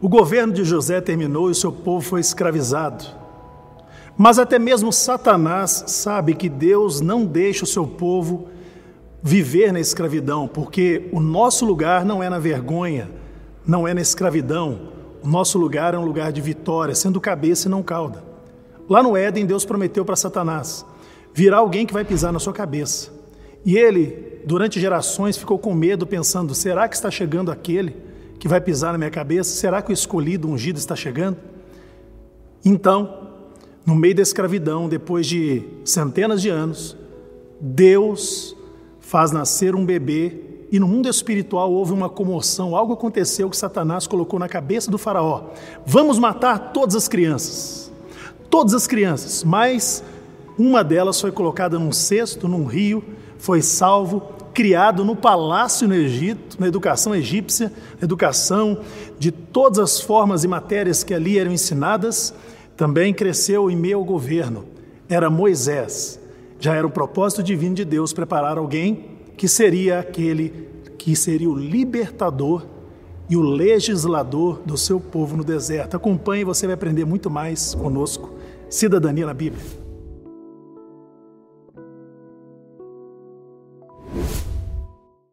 o governo de José terminou e o seu povo foi escravizado. Mas até mesmo Satanás sabe que Deus não deixa o seu povo viver na escravidão, porque o nosso lugar não é na vergonha, não é na escravidão. O nosso lugar é um lugar de vitória, sendo cabeça e não cauda. Lá no Éden, Deus prometeu para Satanás: virá alguém que vai pisar na sua cabeça. E ele, durante gerações, ficou com medo, pensando: será que está chegando aquele que vai pisar na minha cabeça? Será que o escolhido, ungido, está chegando? Então, no meio da escravidão, depois de centenas de anos, Deus faz nascer um bebê e no mundo espiritual houve uma comoção, algo aconteceu que Satanás colocou na cabeça do Faraó: vamos matar todas as crianças. Todas as crianças, mas uma delas foi colocada num cesto, num rio, foi salvo, criado no palácio no Egito, na educação egípcia, na educação de todas as formas e matérias que ali eram ensinadas, também cresceu em meio ao governo. Era Moisés. Já era o propósito divino de Deus preparar alguém que seria aquele que seria o libertador e o legislador do seu povo no deserto. Acompanhe, você vai aprender muito mais conosco. Cidadania na Bíblia.